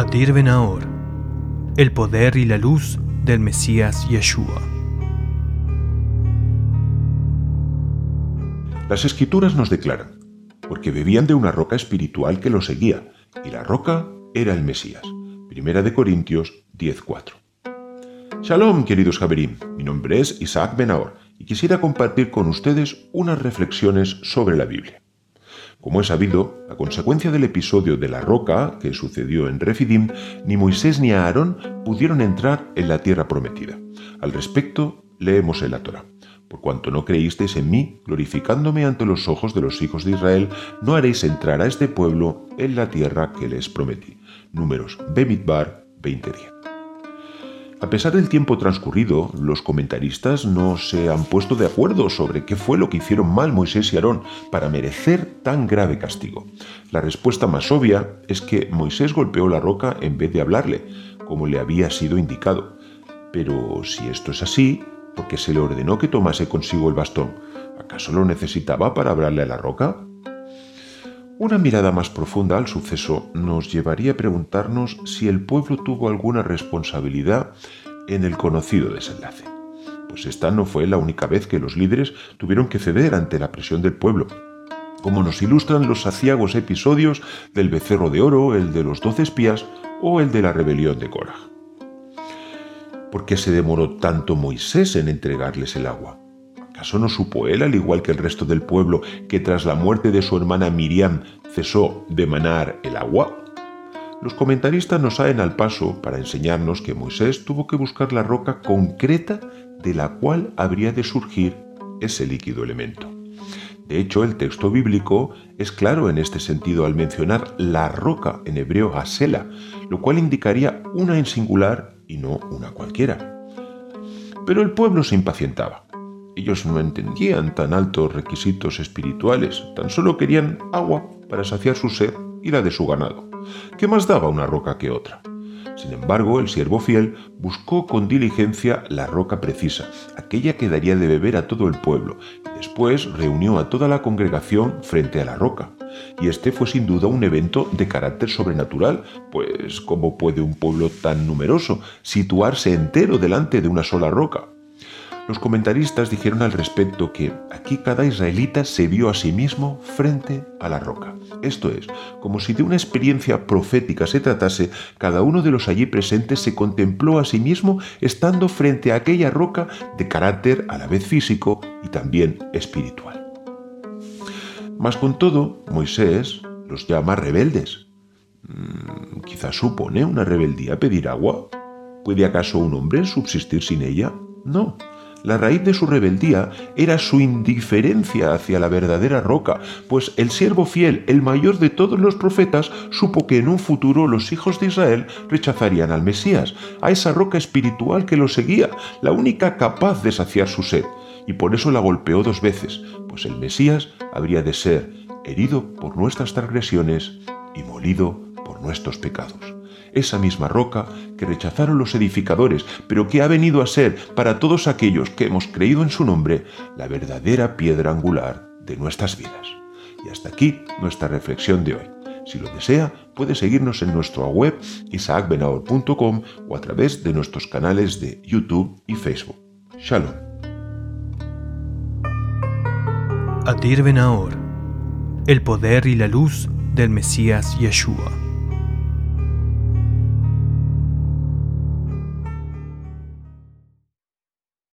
Adir Benaor, el poder y la luz del Mesías Yeshua. Las escrituras nos declaran, porque bebían de una roca espiritual que los seguía, y la roca era el Mesías. Primera de Corintios 10:4. Shalom, queridos Javerim. Mi nombre es Isaac Benaor y quisiera compartir con ustedes unas reflexiones sobre la Biblia. Como es sabido, a consecuencia del episodio de la roca que sucedió en Refidim, ni Moisés ni Aarón pudieron entrar en la tierra prometida. Al respecto, leemos en la Torah. Por cuanto no creísteis en mí, glorificándome ante los ojos de los hijos de Israel, no haréis entrar a este pueblo en la tierra que les prometí. Números Bemidbar 2010. A pesar del tiempo transcurrido, los comentaristas no se han puesto de acuerdo sobre qué fue lo que hicieron mal Moisés y Aarón para merecer tan grave castigo. La respuesta más obvia es que Moisés golpeó la roca en vez de hablarle, como le había sido indicado. Pero si esto es así, ¿por qué se le ordenó que tomase consigo el bastón? ¿Acaso lo necesitaba para hablarle a la roca? Una mirada más profunda al suceso nos llevaría a preguntarnos si el pueblo tuvo alguna responsabilidad en el conocido desenlace. Pues esta no fue la única vez que los líderes tuvieron que ceder ante la presión del pueblo, como nos ilustran los saciagos episodios del becerro de oro, el de los doce espías o el de la rebelión de Cora. ¿Por qué se demoró tanto Moisés en entregarles el agua? ¿Acaso no supo él, al igual que el resto del pueblo, que tras la muerte de su hermana Miriam cesó de manar el agua? Los comentaristas nos salen al paso para enseñarnos que Moisés tuvo que buscar la roca concreta de la cual habría de surgir ese líquido elemento. De hecho, el texto bíblico es claro en este sentido al mencionar la roca en hebreo Asela, lo cual indicaría una en singular y no una cualquiera. Pero el pueblo se impacientaba. Ellos no entendían tan altos requisitos espirituales, tan solo querían agua para saciar su sed y la de su ganado. ¿Qué más daba una roca que otra? Sin embargo, el siervo fiel buscó con diligencia la roca precisa, aquella que daría de beber a todo el pueblo, y después reunió a toda la congregación frente a la roca. Y este fue sin duda un evento de carácter sobrenatural, pues ¿cómo puede un pueblo tan numeroso situarse entero delante de una sola roca? Los comentaristas dijeron al respecto que aquí cada israelita se vio a sí mismo frente a la roca. Esto es, como si de una experiencia profética se tratase, cada uno de los allí presentes se contempló a sí mismo estando frente a aquella roca de carácter a la vez físico y también espiritual. Mas con todo, Moisés los llama rebeldes. Mm, quizás supone una rebeldía pedir agua. ¿Puede acaso un hombre subsistir sin ella? No. La raíz de su rebeldía era su indiferencia hacia la verdadera roca, pues el siervo fiel, el mayor de todos los profetas, supo que en un futuro los hijos de Israel rechazarían al Mesías, a esa roca espiritual que lo seguía, la única capaz de saciar su sed, y por eso la golpeó dos veces, pues el Mesías habría de ser herido por nuestras transgresiones y molido por nuestros pecados esa misma roca que rechazaron los edificadores, pero que ha venido a ser para todos aquellos que hemos creído en su nombre la verdadera piedra angular de nuestras vidas. Y hasta aquí nuestra reflexión de hoy. Si lo desea, puede seguirnos en nuestra web isaacbenaor.com o a través de nuestros canales de YouTube y Facebook. Shalom. Adir Benaor, el poder y la luz del Mesías Yeshua.